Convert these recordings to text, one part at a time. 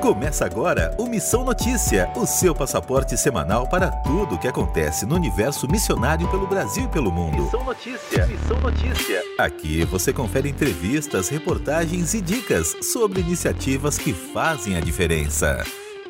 Começa agora o Missão Notícia, o seu passaporte semanal para tudo o que acontece no universo missionário pelo Brasil e pelo mundo. Missão Notícia, Missão Notícia. Aqui você confere entrevistas, reportagens e dicas sobre iniciativas que fazem a diferença.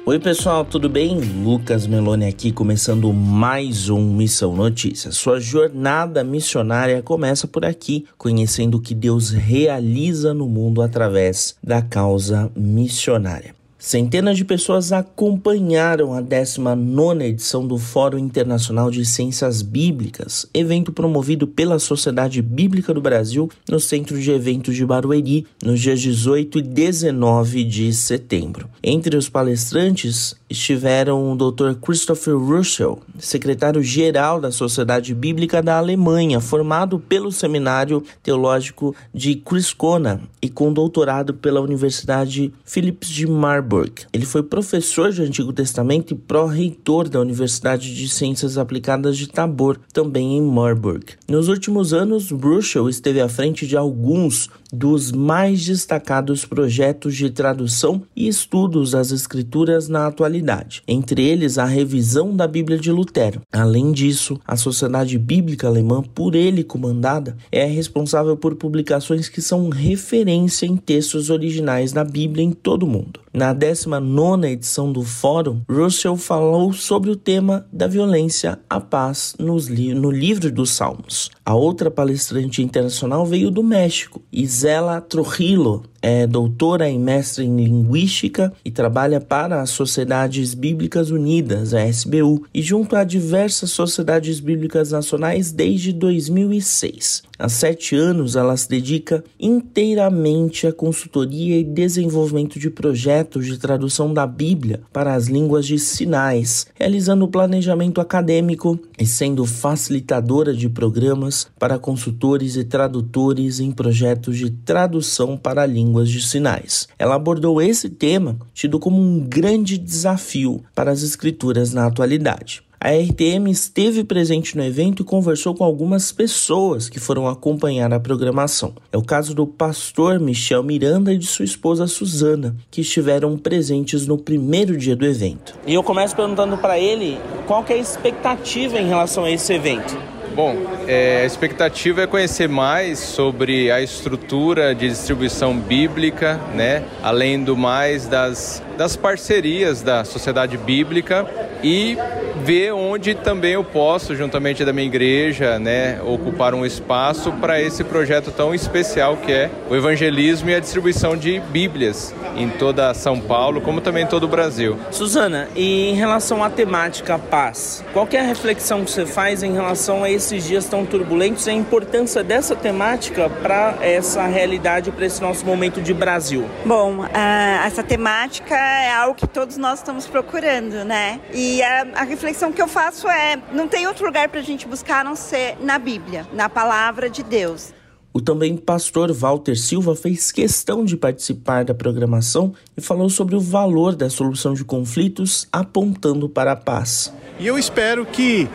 Oi pessoal, tudo bem? Lucas Meloni aqui, começando mais um Missão Notícia. Sua jornada missionária começa por aqui, conhecendo o que Deus realiza no mundo através da causa missionária. Centenas de pessoas acompanharam a 19 edição do Fórum Internacional de Ciências Bíblicas, evento promovido pela Sociedade Bíblica do Brasil no Centro de Eventos de Barueri, nos dias 18 e 19 de setembro. Entre os palestrantes estiveram o Dr. Christopher Russell, secretário-geral da Sociedade Bíblica da Alemanha, formado pelo Seminário Teológico de Criscona e com doutorado pela Universidade Philips de Marburg. Ele foi professor de Antigo Testamento e pró-reitor da Universidade de Ciências Aplicadas de Tabor, também em Marburg. Nos últimos anos, Russell esteve à frente de alguns dos mais destacados projetos de tradução e estudos das Escrituras na atualidade, entre eles a revisão da Bíblia de Lutero. Além disso, a Sociedade Bíblica Alemã, por ele comandada, é responsável por publicações que são referência em textos originais da Bíblia em todo o mundo. Na 19 edição do Fórum, Russell falou sobre o tema da violência à paz li no livro dos Salmos. A outra palestrante internacional veio do México, Isela Trujillo, é doutora e mestre em linguística e trabalha para as Sociedades Bíblicas Unidas, a SBU, e junto a diversas sociedades bíblicas nacionais desde 2006. Há sete anos, ela se dedica inteiramente à consultoria e desenvolvimento de projetos de tradução da Bíblia para as línguas de sinais, realizando planejamento acadêmico e sendo facilitadora de programas para consultores e tradutores em projetos de tradução para línguas de sinais. Ela abordou esse tema, tido como um grande desafio para as escrituras na atualidade. A RTM esteve presente no evento e conversou com algumas pessoas que foram acompanhar a programação. É o caso do pastor Michel Miranda e de sua esposa Suzana, que estiveram presentes no primeiro dia do evento. E eu começo perguntando para ele qual é a expectativa em relação a esse evento. Bom, é, a expectativa é conhecer mais sobre a estrutura de distribuição bíblica, né? além do mais das, das parcerias da sociedade bíblica e ver onde também eu posso, juntamente da minha igreja, né, ocupar um espaço para esse projeto tão especial que é o evangelismo e a distribuição de Bíblias em toda São Paulo, como também em todo o Brasil. Suzana, e em relação à temática paz, qual é a reflexão que você faz em relação a esses dias tão turbulentos e a importância dessa temática para essa realidade, para esse nosso momento de Brasil? Bom, uh, essa temática é algo que todos nós estamos procurando, né? E a, a reflexão que eu faço é: não tem outro lugar para a gente buscar a não ser na Bíblia, na palavra de Deus. O também pastor Walter Silva fez questão de participar da programação e falou sobre o valor da solução de conflitos, apontando para a paz. E eu espero que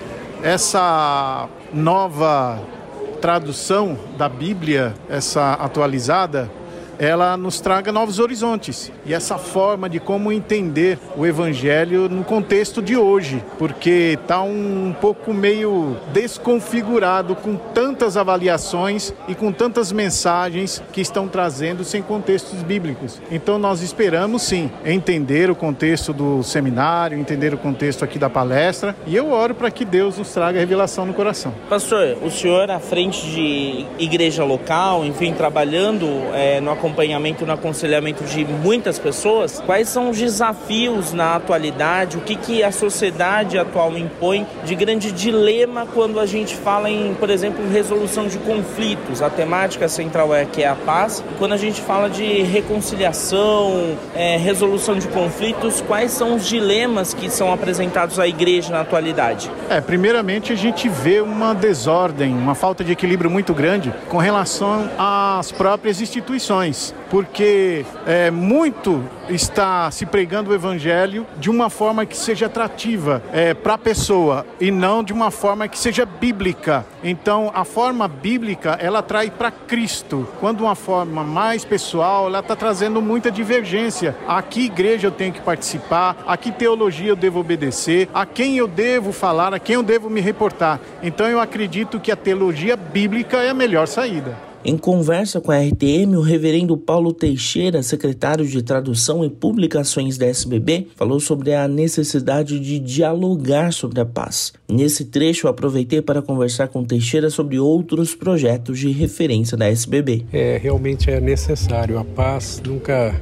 essa nova tradução da Bíblia, essa atualizada, ela nos traga novos horizontes e essa forma de como entender o evangelho no contexto de hoje, porque está um pouco meio desconfigurado com tantas avaliações e com tantas mensagens que estão trazendo sem contextos bíblicos. Então nós esperamos sim entender o contexto do seminário, entender o contexto aqui da palestra e eu oro para que Deus nos traga revelação no coração. Pastor, o senhor à frente de igreja local, enfim, trabalhando é, no acompanhamento, no aconselhamento de muitas pessoas, quais são os desafios na atualidade, o que, que a sociedade atual impõe de grande dilema quando a gente fala em, por exemplo, resolução de conflitos. A temática central é que é a paz. E quando a gente fala de reconciliação, é, resolução de conflitos, quais são os dilemas que são apresentados à igreja na atualidade? É, primeiramente a gente vê uma desordem, uma falta de equilíbrio muito grande com relação às próprias instituições traduções, porque é, muito está se pregando o evangelho de uma forma que seja atrativa é, para a pessoa e não de uma forma que seja bíblica. Então, a forma bíblica ela atrai para Cristo. Quando uma forma mais pessoal, ela está trazendo muita divergência. A que igreja eu tenho que participar? A que teologia eu devo obedecer? A quem eu devo falar? A quem eu devo me reportar? Então, eu acredito que a teologia bíblica é a melhor saída. Em conversa com a RTM, o reverendo Paulo Teixeira, secretário de Tradução e Publicações da SBB, falou sobre a necessidade de dialogar sobre a paz. Nesse trecho, aproveitei para conversar com Teixeira sobre outros projetos de referência da SBB. É, realmente é necessário. A paz nunca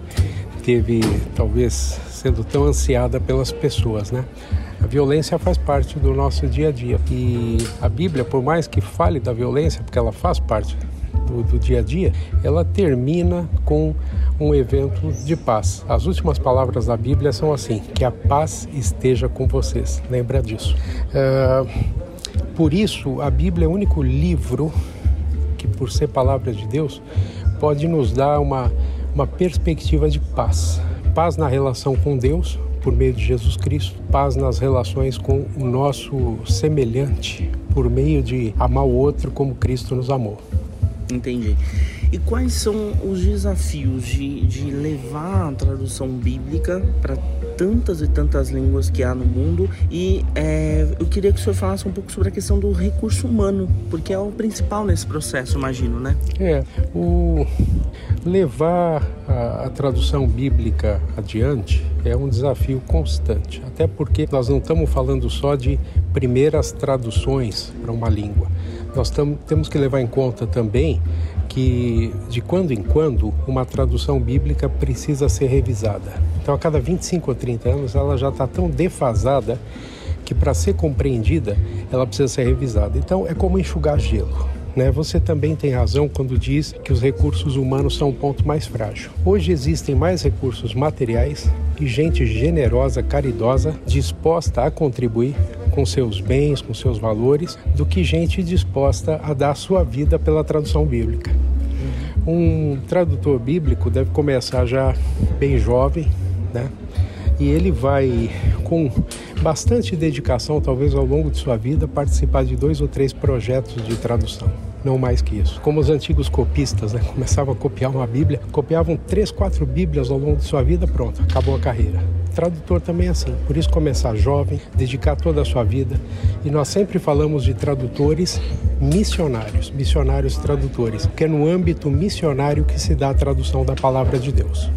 teve, talvez, sendo tão ansiada pelas pessoas, né? A violência faz parte do nosso dia a dia. E a Bíblia, por mais que fale da violência, porque ela faz parte do, do, dia a dia, ela termina com um evento de paz. As últimas palavras da Bíblia são assim: que a paz esteja com vocês. Lembra disso. Uh, por isso, a Bíblia é o único livro que, por ser palavra de Deus, pode nos dar uma, uma perspectiva de paz. Paz na relação com Deus, por meio de Jesus Cristo, paz nas relações com o nosso semelhante, por meio de amar o outro como Cristo nos amou. Entendi. E quais são os desafios de, de levar a tradução bíblica para tantas e tantas línguas que há no mundo? E é, eu queria que o senhor falasse um pouco sobre a questão do recurso humano, porque é o principal nesse processo, imagino, né? É, o levar a, a tradução bíblica adiante é um desafio constante, até porque nós não estamos falando só de primeiras traduções para uma língua. Nós tam, temos que levar em conta também que de quando em quando uma tradução bíblica precisa ser revisada. Então, a cada 25 ou 30 anos, ela já está tão defasada que para ser compreendida, ela precisa ser revisada. Então, é como enxugar gelo. Né? Você também tem razão quando diz que os recursos humanos são o ponto mais frágil. Hoje existem mais recursos materiais e gente generosa, caridosa, disposta a contribuir com seus bens, com seus valores, do que gente disposta a dar sua vida pela tradução bíblica. Um tradutor bíblico deve começar já bem jovem, né? E ele vai, com bastante dedicação, talvez ao longo de sua vida, participar de dois ou três projetos de tradução não mais que isso. Como os antigos copistas, né? Começavam a copiar uma Bíblia, copiavam três, quatro Bíblias ao longo de sua vida, pronto, acabou a carreira. Tradutor também é assim, por isso começar jovem, dedicar toda a sua vida. E nós sempre falamos de tradutores missionários, missionários tradutores, que é no âmbito missionário que se dá a tradução da palavra de Deus.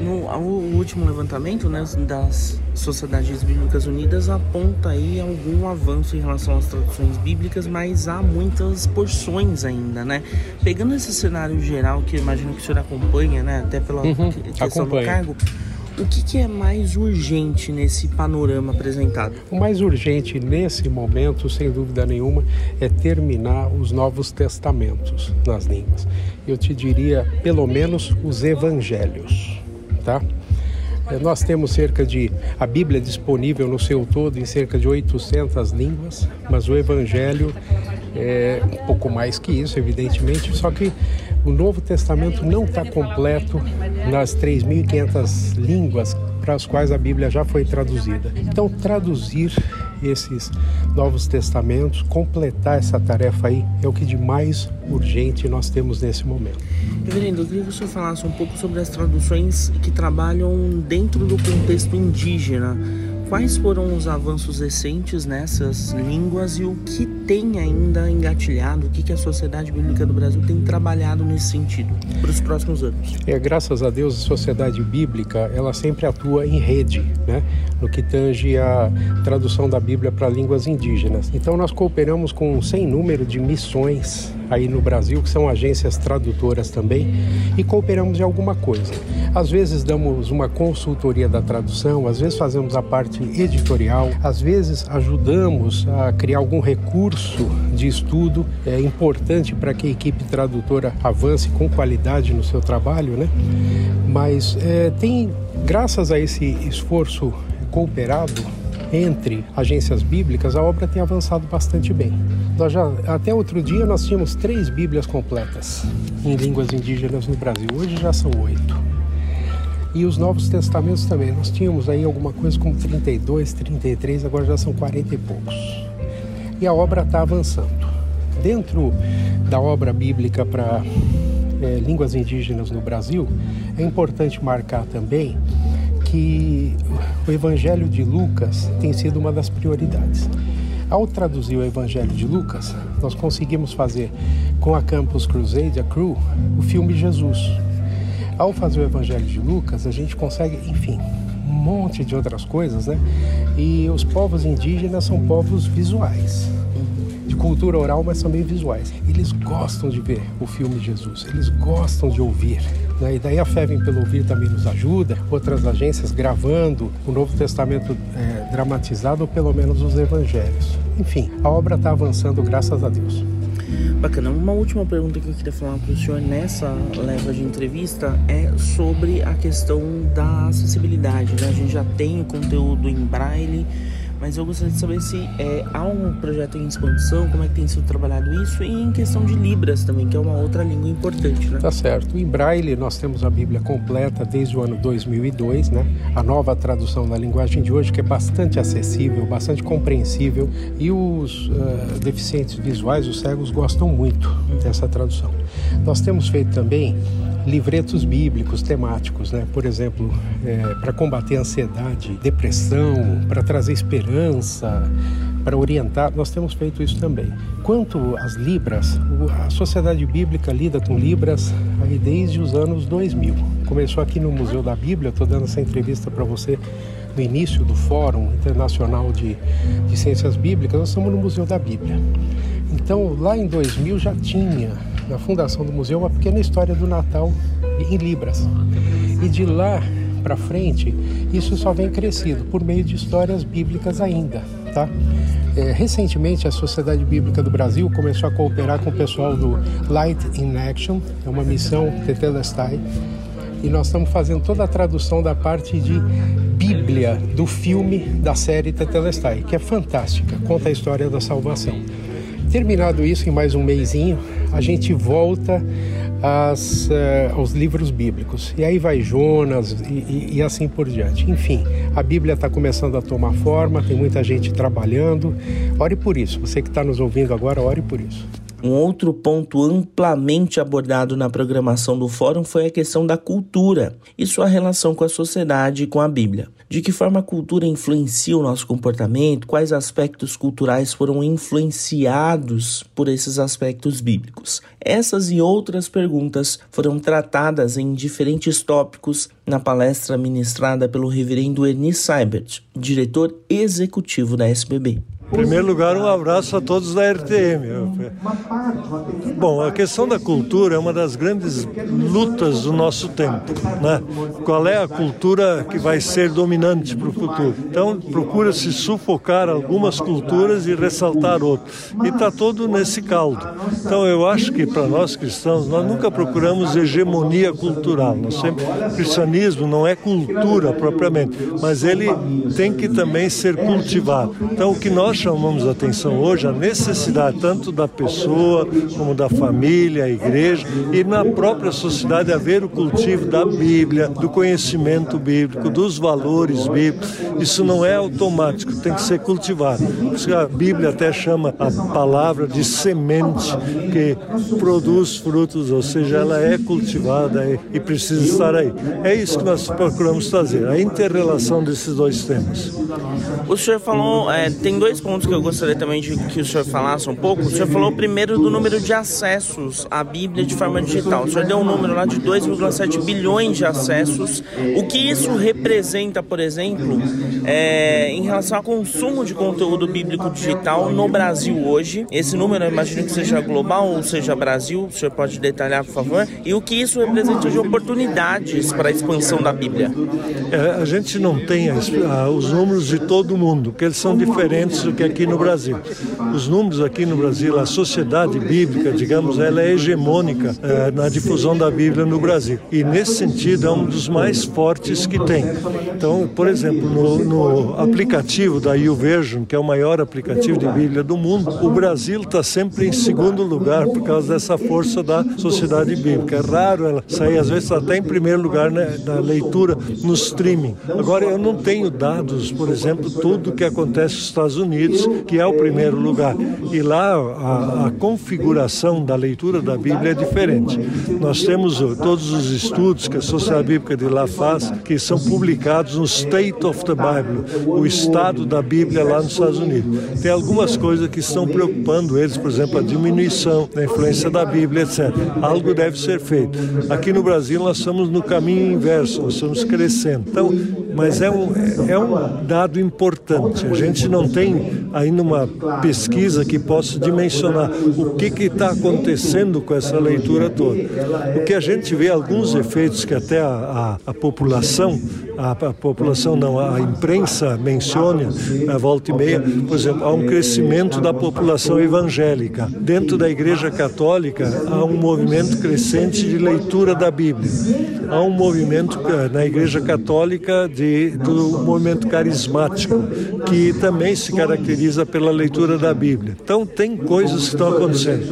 No o último levantamento né, das Sociedades Bíblicas Unidas aponta aí algum avanço em relação às traduções bíblicas, mas há muitas porções ainda, né? Pegando esse cenário geral que eu imagino que o senhor acompanha, né, até pela uhum, questão acompanho. do cargo, o que, que, é mais urgente nesse panorama apresentado? O mais urgente nesse momento, sem dúvida nenhuma, é terminar os Novos Testamentos nas línguas. Eu te diria, pelo menos, os Evangelhos tá? É, nós temos cerca de a Bíblia disponível no seu todo em cerca de 800 línguas, mas o Evangelho é um pouco mais que isso, evidentemente. Só que o Novo Testamento não está completo nas 3.500 línguas para as quais a Bíblia já foi traduzida. Então, traduzir esses novos testamentos, completar essa tarefa aí é o que de mais urgente nós temos nesse momento. Reverendo, eu queria que o senhor falasse um pouco sobre as traduções que trabalham dentro do contexto indígena. Quais foram os avanços recentes nessas línguas e o que tem ainda engatilhado, o que, que a Sociedade Bíblica do Brasil tem trabalhado nesse sentido para os próximos anos? É, graças a Deus, a Sociedade Bíblica ela sempre atua em rede, né, no que tange a tradução da Bíblia para línguas indígenas. Então, nós cooperamos com um sem número de missões aí no Brasil, que são agências tradutoras também, e cooperamos em alguma coisa. Às vezes damos uma consultoria da tradução, às vezes fazemos a parte editorial, às vezes ajudamos a criar algum recurso de estudo é importante para que a equipe tradutora avance com qualidade no seu trabalho, né? Mas é, tem, graças a esse esforço cooperado, entre agências bíblicas, a obra tem avançado bastante bem. Nós já, até outro dia nós tínhamos três Bíblias completas em línguas indígenas no Brasil. Hoje já são oito. E os Novos Testamentos também. Nós tínhamos aí alguma coisa como 32, 33, agora já são 40 e poucos. E a obra está avançando. Dentro da obra bíblica para é, línguas indígenas no Brasil, é importante marcar também que o Evangelho de Lucas tem sido uma das prioridades. Ao traduzir o Evangelho de Lucas, nós conseguimos fazer com a Campus Crusade, a Crew, o filme Jesus. Ao fazer o Evangelho de Lucas, a gente consegue, enfim, um monte de outras coisas, né? E os povos indígenas são povos visuais cultura oral, mas também visuais. Eles gostam de ver o filme Jesus, eles gostam de ouvir. Né? E daí a Fé Vem Pelo Ouvir também nos ajuda, outras agências gravando o Novo Testamento é, dramatizado, ou pelo menos os Evangelhos. Enfim, a obra está avançando, graças a Deus. Bacana. Uma última pergunta que eu queria falar para o senhor nessa leva de entrevista é sobre a questão da acessibilidade. Né? A gente já tem o conteúdo em braille mas eu gostaria de saber se é, há um projeto em expansão, como é que tem sido trabalhado isso, e em questão de Libras também, que é uma outra língua importante, né? Tá certo. Em Braille nós temos a Bíblia completa desde o ano 2002, né? A nova tradução da linguagem de hoje, que é bastante acessível, bastante compreensível, e os uh, deficientes visuais, os cegos, gostam muito dessa tradução. Nós temos feito também livretos bíblicos temáticos, né? Por exemplo, é, para combater ansiedade, depressão, para trazer esperança, para orientar, nós temos feito isso também. Quanto às libras, a Sociedade Bíblica lida com libras aí desde os anos 2000. Começou aqui no Museu da Bíblia, estou dando essa entrevista para você no início do Fórum Internacional de, de Ciências Bíblicas, nós estamos no Museu da Bíblia. Então, lá em 2000 já tinha na fundação do museu, uma pequena história do Natal em Libras. E de lá para frente, isso só vem crescido por meio de histórias bíblicas ainda, tá? É, recentemente, a Sociedade Bíblica do Brasil começou a cooperar com o pessoal do Light in Action, é uma missão Tetelestai, e nós estamos fazendo toda a tradução da parte de Bíblia do filme da série Tetelestai, que é fantástica, conta a história da salvação. Terminado isso, em mais um mêsinho, a gente volta às, uh, aos livros bíblicos. E aí vai Jonas e, e, e assim por diante. Enfim, a Bíblia está começando a tomar forma, tem muita gente trabalhando. Ore por isso. Você que está nos ouvindo agora, ore por isso. Um outro ponto amplamente abordado na programação do fórum foi a questão da cultura e sua relação com a sociedade e com a Bíblia. De que forma a cultura influencia o nosso comportamento? Quais aspectos culturais foram influenciados por esses aspectos bíblicos? Essas e outras perguntas foram tratadas em diferentes tópicos na palestra ministrada pelo reverendo Ernie Seibert, diretor executivo da SBB. Em primeiro lugar, um abraço a todos da RTM. Bom, a questão da cultura é uma das grandes lutas do nosso tempo. Né? Qual é a cultura que vai ser dominante para o futuro? Então, procura-se sufocar algumas culturas e ressaltar outras. E está todo nesse caldo. Então, eu acho que para nós cristãos, nós nunca procuramos hegemonia cultural. Nós sempre, o cristianismo não é cultura propriamente, mas ele tem que também ser cultivado. Então, o que nós chamamos a atenção hoje a necessidade tanto da pessoa como da família, a igreja e na própria sociedade haver o cultivo da Bíblia, do conhecimento bíblico, dos valores bíblicos. Isso não é automático, tem que ser cultivado. A Bíblia até chama a palavra de semente que produz frutos, ou seja, ela é cultivada e precisa estar aí. É isso que nós procuramos fazer, a interrelação desses dois temas. O senhor falou, é, tem dois pontos que eu gostaria também de que o senhor falasse um pouco. O senhor falou primeiro do número de acessos à Bíblia de forma digital. O senhor deu um número lá de 2,7 bilhões de acessos. O que isso representa, por exemplo, é, em relação ao consumo de conteúdo bíblico digital no Brasil hoje? Esse número eu imagino que seja global ou seja Brasil. O senhor pode detalhar, por favor? E o que isso representa de oportunidades para a expansão da Bíblia? É, a gente não tem as, os números de todo mundo, porque eles são diferentes do que aqui no Brasil. Os números aqui no Brasil, a sociedade bíblica, digamos, ela é hegemônica eh, na difusão da Bíblia no Brasil. E nesse sentido é um dos mais fortes que tem. Então, por exemplo, no, no aplicativo da YouVersion, que é o maior aplicativo de Bíblia do mundo, o Brasil está sempre em segundo lugar por causa dessa força da sociedade bíblica. É raro ela sair, às vezes até em primeiro lugar né, na leitura no streaming. Agora, eu não tenho dados, por exemplo, tudo que acontece nos Estados Unidos, que é o primeiro lugar. E lá a, a configuração da leitura da Bíblia é diferente. Nós temos todos os estudos que a Sociedade Bíblica de lá faz, que são publicados no State of the Bible, o estado da Bíblia lá nos Estados Unidos. Tem algumas coisas que estão preocupando eles, por exemplo, a diminuição da influência da Bíblia, etc. Algo deve ser feito. Aqui no Brasil nós estamos no caminho inverso, nós estamos crescendo. Então, mas é um, é um dado importante. A gente não tem ainda uma pesquisa que possa dimensionar o que está acontecendo com essa leitura toda. O que a gente vê alguns efeitos que até a, a, a população, a, a, população não, a imprensa menciona a volta e meia, por exemplo, há um crescimento da população evangélica. Dentro da Igreja Católica há um movimento crescente de leitura da Bíblia. Há um movimento eh, na Igreja Católica de, do movimento carismático, que também se caracteriza pela leitura da Bíblia. Então tem coisas que estão acontecendo.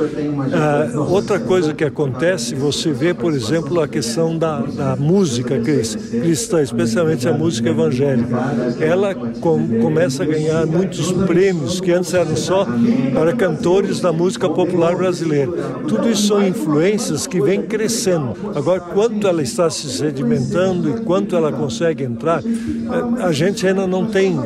Ah, outra coisa que acontece, você vê, por exemplo, a questão da, da música cristã, especialmente a música evangélica. Ela com, começa a ganhar muitos prêmios que antes eram só para cantores da música popular brasileira. Tudo isso são influências que vêm crescendo. Agora, quanto ela está se sedimentando e quanto ela consegue entrar, eh, a gente ainda não tem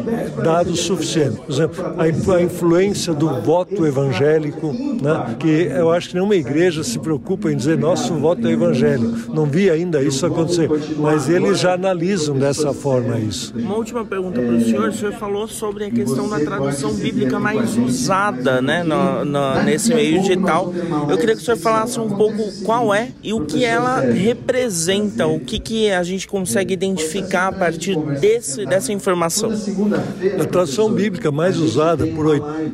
dados suficientes. Por exemplo, a influência do voto evangélico, né, que eu acho que nenhuma igreja se preocupa em dizer nosso voto é evangélico. Não vi ainda isso acontecer, mas eles já analisam dessa forma isso. Uma última pergunta para o senhor. O senhor falou sobre a questão da tradução bíblica mais usada né, no, no, nesse meio digital. Eu queria que o senhor falasse um pouco qual é e o que ela representa, o que, que a gente consegue identificar a partir desse, dessa informação. A tradução bíblica mais usada por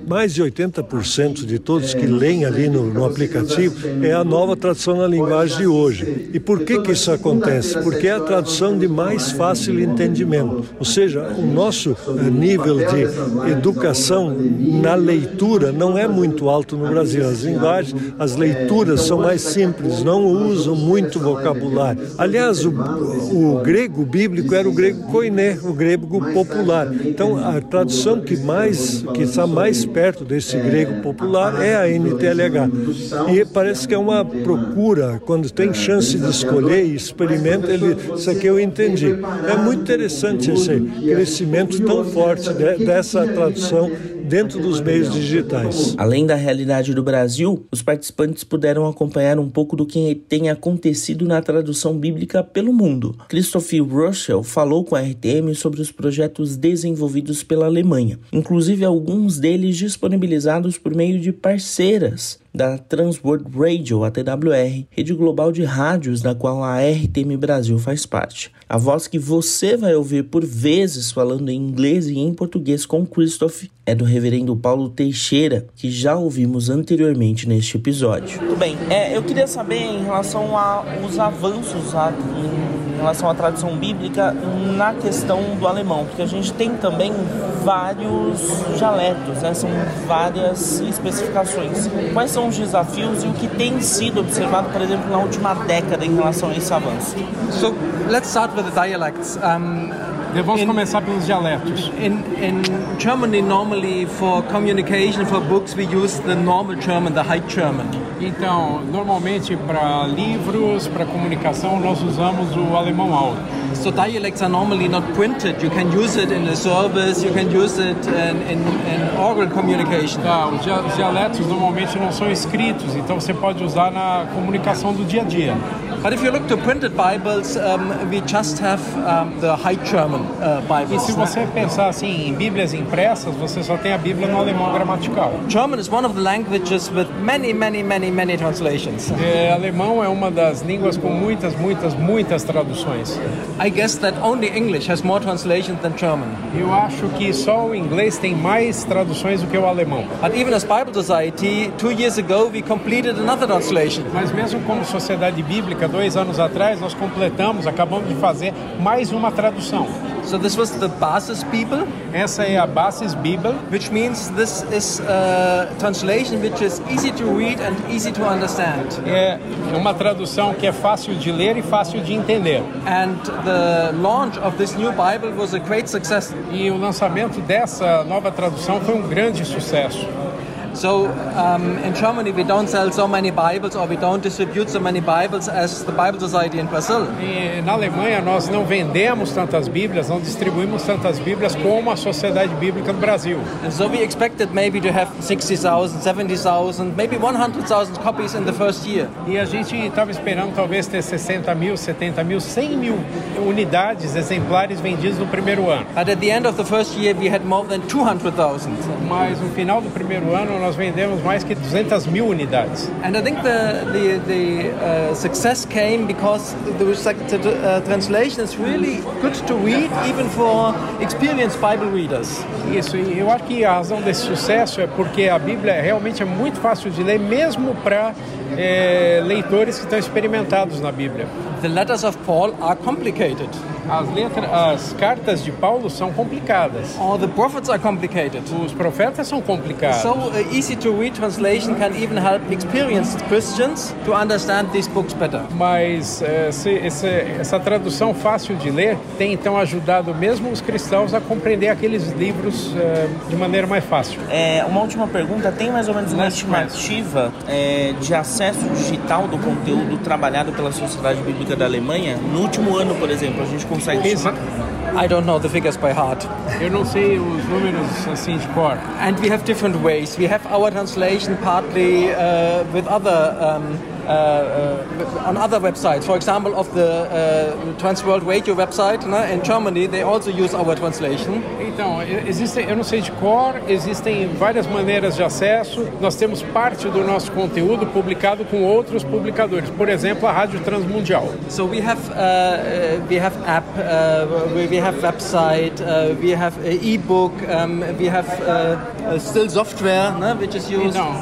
mais de 80% de todos que leem ali no, no aplicativo é a nova tradução na linguagem de hoje. E por que, que isso acontece? Porque é a tradução de mais fácil entendimento. Ou seja, o nosso eh, nível de educação na leitura não é muito alto no Brasil. As linguagens, as leituras são mais simples, não usam muito vocabulário. Aliás, o, o grego bíblico era o grego koiné, o grego popular. Então, a tradução que mais que está mais perto desse grego popular é a NTLH. E parece que é uma procura, quando tem chance de escolher e experimenta, ele, isso aqui eu entendi. É muito interessante esse crescimento tão forte de, dessa tradução dentro dos meios digitais. Além da realidade do Brasil, os participantes puderam acompanhar um pouco do que tem acontecido na tradução bíblica pelo mundo. Christopher Russell falou com a RTM sobre os projetos desenvolvidos pela Alemanha, inclusive alguns deles disponibilizados por meio de parceiras da Transworld Radio, a TWR, rede global de rádios da qual a RTM Brasil faz parte. A voz que você vai ouvir por vezes falando em inglês e em português com Christoph é do reverendo Paulo Teixeira, que já ouvimos anteriormente neste episódio. Tudo bem, é, eu queria saber em relação aos avanços a, em relação à tradição bíblica na questão do alemão, porque a gente tem também vários dialetos, né? são várias especificações. Quais são os desafios e o que tem sido observado, por exemplo, na última década em relação a esse avanço? So, let's start with the dialects. Um, Vamos começar pelos dialetos. In, in Germany, normally for communication, for books, we use the normal German, the High German. Então, normalmente para livros, para comunicação, nós usamos o alemão alto. So dialects are normally not printed. You can use it in a service, you can use it in, in, in oral communication. Tá, os dialetos normalmente não são escritos, então você pode usar na comunicação do dia a dia. But if you look to printed Bibles, um, we just have um, the High German uh, Bibles. E se você pensar assim em Bíblias impressas, você só tem a Bíblia no alemão gramatical. German is one of the languages with many, many, many, many translations. É, alemão é uma das línguas com muitas, muitas, muitas traduções. I I guess that only English has more translations than German. Eu acho que só o inglês tem mais traduções do que o alemão. But even as Bible Society, two years ago we completed another translation. Mas mesmo como sociedade bíblica, dois anos atrás nós completamos, acabamos de fazer mais uma tradução. So this was the Basis Bible. Essa é a Basis Bible, which means this is a translation which is easy to read and easy to understand. É uma tradução que é fácil de ler e fácil de entender. And the launch of this new Bible was a great success. E o lançamento dessa nova tradução foi um grande sucesso. So um, in Germany we don't sell so many Bibles or we don't distribute so many Bibles as the Bible Society in Brazil. Na Alemanha nós não vendemos tantas Bíblias, não distribuímos tantas Bíblias como a Sociedade Bíblica do Brasil. And so we expected maybe to have 60,000, 70,000, maybe 100,000 copies in the first year. E a gente estava esperando talvez ter 60 mil, 70 mil, 100 mil unidades, exemplares vendidos no primeiro ano. But at the end of the first year we had more than 200,000. Mas no final do primeiro ano nós vendemos mais que 200 mil unidades. And I think the the, the uh, success came because the, the uh, translation is really good to read even for experienced Bible readers. Isso, e eu acho que a razão desse sucesso é porque a Bíblia realmente é muito fácil de ler, mesmo para é, leitores que estão experimentados na Bíblia. The letters of Paul are complicated. As letras, as cartas de Paulo são complicadas. Or the prophets are complicated. Os profetas são complicados. So uh, easy to read translation can even help experienced Christians to understand these books better. Mas esse, esse, essa tradução fácil de ler tem então ajudado mesmo os cristãos a compreender aqueles livros uh, de maneira mais fácil. É, uma última pergunta: tem mais ou menos uma estimativa é, de acesso digital do conteúdo trabalhado pela Sociedade Bíblica da Alemanha? No último ano, por exemplo, a gente consegue estimar? I don't know the figures by heart. Eu não sei os números assim de cor. And we have different ways. We have our translation partly uh, with other um, on other websites. For example, of the uh, Trans World Radio website né, in Germany, they also use our translation. Então, existem, eu não sei de cor, existem várias maneiras de acesso. Nós temos parte do nosso conteúdo publicado com outros publicadores. Por exemplo, a Rádio Transmundial. So we have uh, we have app, uh, we have website, uh, we have e-book, um, we have still software, né, which is used. Então,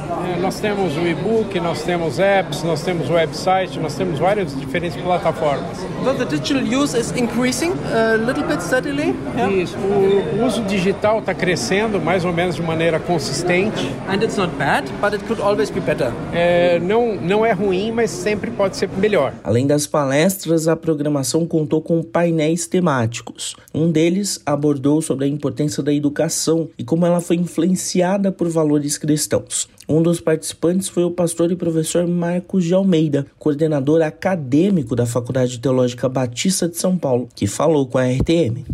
nós temos o e-book, nós temos apps, nós temos website, nós temos várias diferentes plataformas. So the digital use is increasing a little bit steadily. Yeah? Isso. O uso digital está crescendo mais ou menos de maneira consistente. And it's not bad, but it could always be better. É, não, não é ruim, mas sempre pode ser melhor. Além das palestras, a programação contou com painéis temáticos. Um deles abordou sobre a importância da educação e como ela foi influenciada por valores cristãos. Um dos participantes foi o pastor e professor Marcos de Almeida, coordenador acadêmico da Faculdade Teológica Batista de São Paulo, que falou com a RTM.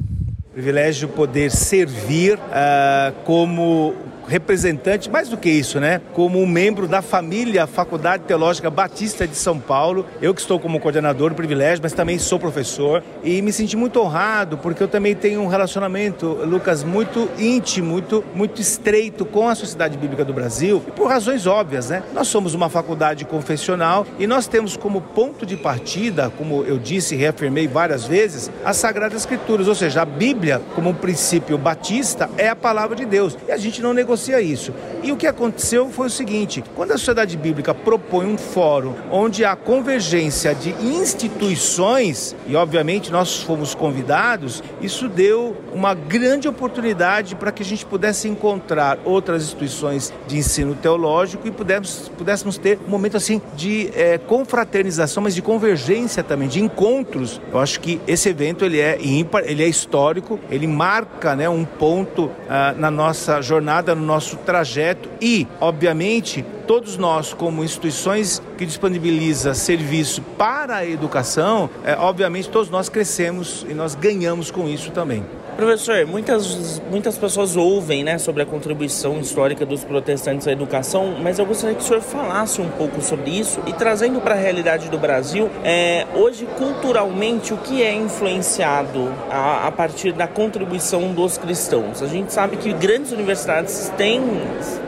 Privilégio poder servir uh, como representante, mais do que isso, né? Como um membro da família Faculdade Teológica Batista de São Paulo. Eu que estou como coordenador, privilégio, mas também sou professor e me senti muito honrado porque eu também tenho um relacionamento, Lucas, muito íntimo, muito, muito estreito com a Sociedade Bíblica do Brasil e por razões óbvias, né? Nós somos uma faculdade confessional e nós temos como ponto de partida, como eu disse e reafirmei várias vezes, as Sagradas Escrituras, ou seja, a Bíblia, como um princípio batista, é a palavra de Deus. E a gente não negocia isso. E o que aconteceu foi o seguinte: quando a sociedade bíblica propõe um fórum onde há convergência de instituições, e obviamente nós fomos convidados, isso deu uma grande oportunidade para que a gente pudesse encontrar outras instituições de ensino teológico e pudéssemos, pudéssemos ter um momento assim de é, confraternização, mas de convergência também, de encontros. Eu acho que esse evento ele é ímpar, ele é histórico, ele marca né, um ponto ah, na nossa jornada, no nosso trajeto e, obviamente, todos nós, como instituições que disponibiliza serviço para a educação, é, obviamente todos nós crescemos e nós ganhamos com isso também. Professor, muitas, muitas pessoas ouvem né, sobre a contribuição histórica dos protestantes à educação, mas eu gostaria que o senhor falasse um pouco sobre isso e trazendo para a realidade do Brasil, é, hoje culturalmente o que é influenciado a, a partir da contribuição dos cristãos? A gente sabe que grandes universidades têm,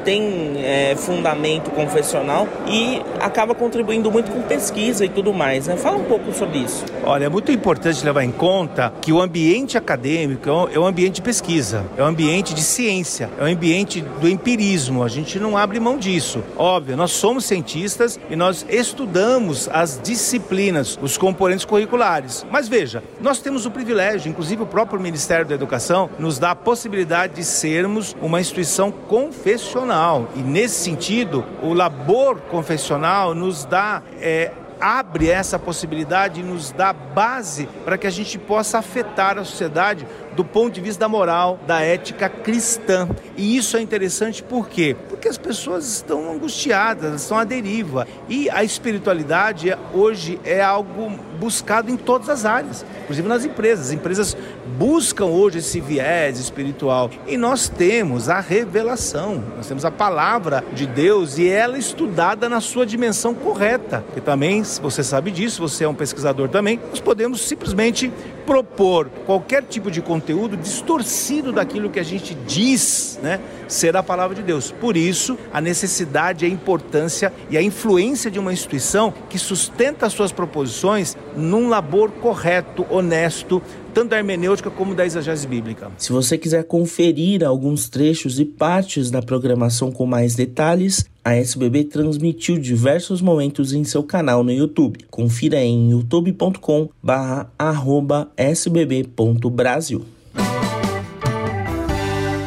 têm é, fundamento confessional e acaba contribuindo muito com pesquisa e tudo mais. Né? Fala um pouco sobre isso. Olha, é muito importante levar em conta que o ambiente acadêmico é um ambiente de pesquisa, é um ambiente de ciência, é um ambiente do empirismo. A gente não abre mão disso. Óbvio, nós somos cientistas e nós estudamos as disciplinas, os componentes curriculares. Mas veja, nós temos o privilégio, inclusive o próprio Ministério da Educação nos dá a possibilidade de sermos uma instituição confessional. E nesse sentido, o labor confessional nos dá é, abre essa possibilidade e nos dá base para que a gente possa afetar a sociedade do ponto de vista da moral, da ética cristã. E isso é interessante por quê? Porque as pessoas estão angustiadas, estão à deriva. E a espiritualidade hoje é algo buscado em todas as áreas, inclusive nas empresas. As empresas buscam hoje esse viés espiritual. E nós temos a revelação, nós temos a palavra de Deus e ela é estudada na sua dimensão correta. E também, se você sabe disso, você é um pesquisador também, nós podemos simplesmente propor qualquer tipo de conteúdo distorcido daquilo que a gente diz, né, ser a palavra de Deus. Por isso, a necessidade, a importância e a influência de uma instituição que sustenta suas proposições num labor correto, honesto, tanto da hermenêutica como da exegese bíblica. Se você quiser conferir alguns trechos e partes da programação com mais detalhes, a SBB transmitiu diversos momentos em seu canal no YouTube. Confira em youtube.com/sbb.brasil.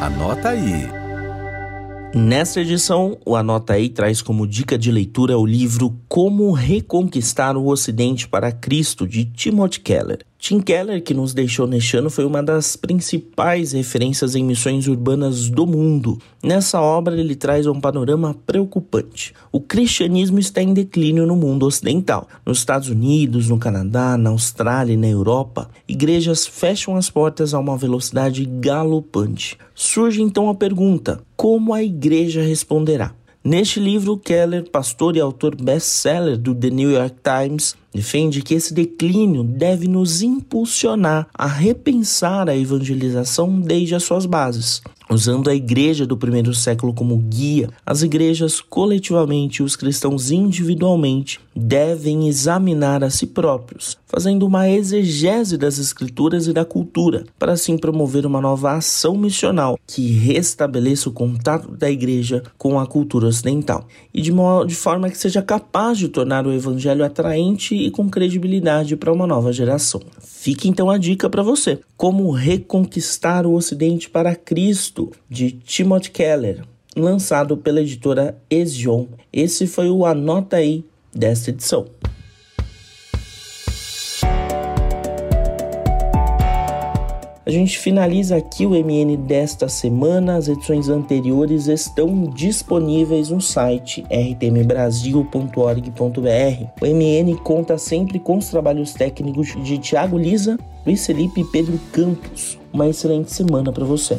Anota aí. Nesta edição, o Anota aí traz como dica de leitura o livro Como Reconquistar o Ocidente para Cristo, de Timothy Keller. Tim Keller, que nos deixou neste ano, foi uma das principais referências em missões urbanas do mundo. Nessa obra, ele traz um panorama preocupante. O cristianismo está em declínio no mundo ocidental. Nos Estados Unidos, no Canadá, na Austrália e na Europa, igrejas fecham as portas a uma velocidade galopante. Surge então a pergunta: como a igreja responderá? Neste livro, Keller, pastor e autor best-seller do The New York Times, defende que esse declínio deve nos impulsionar a repensar a evangelização desde as suas bases. Usando a igreja do primeiro século como guia, as igrejas coletivamente e os cristãos individualmente devem examinar a si próprios, fazendo uma exegese das escrituras e da cultura, para assim promover uma nova ação missional que restabeleça o contato da igreja com a cultura ocidental e de, de forma que seja capaz de tornar o evangelho atraente e com credibilidade para uma nova geração. Fica então a dica para você: Como reconquistar o Ocidente para Cristo, de Timothy Keller, lançado pela editora Ezion. Esse foi o Anota aí desta edição. A gente finaliza aqui o MN desta semana. As edições anteriores estão disponíveis no site rtmbrasil.org.br. O MN conta sempre com os trabalhos técnicos de Tiago Lisa, Luiz Felipe e Pedro Campos. Uma excelente semana para você.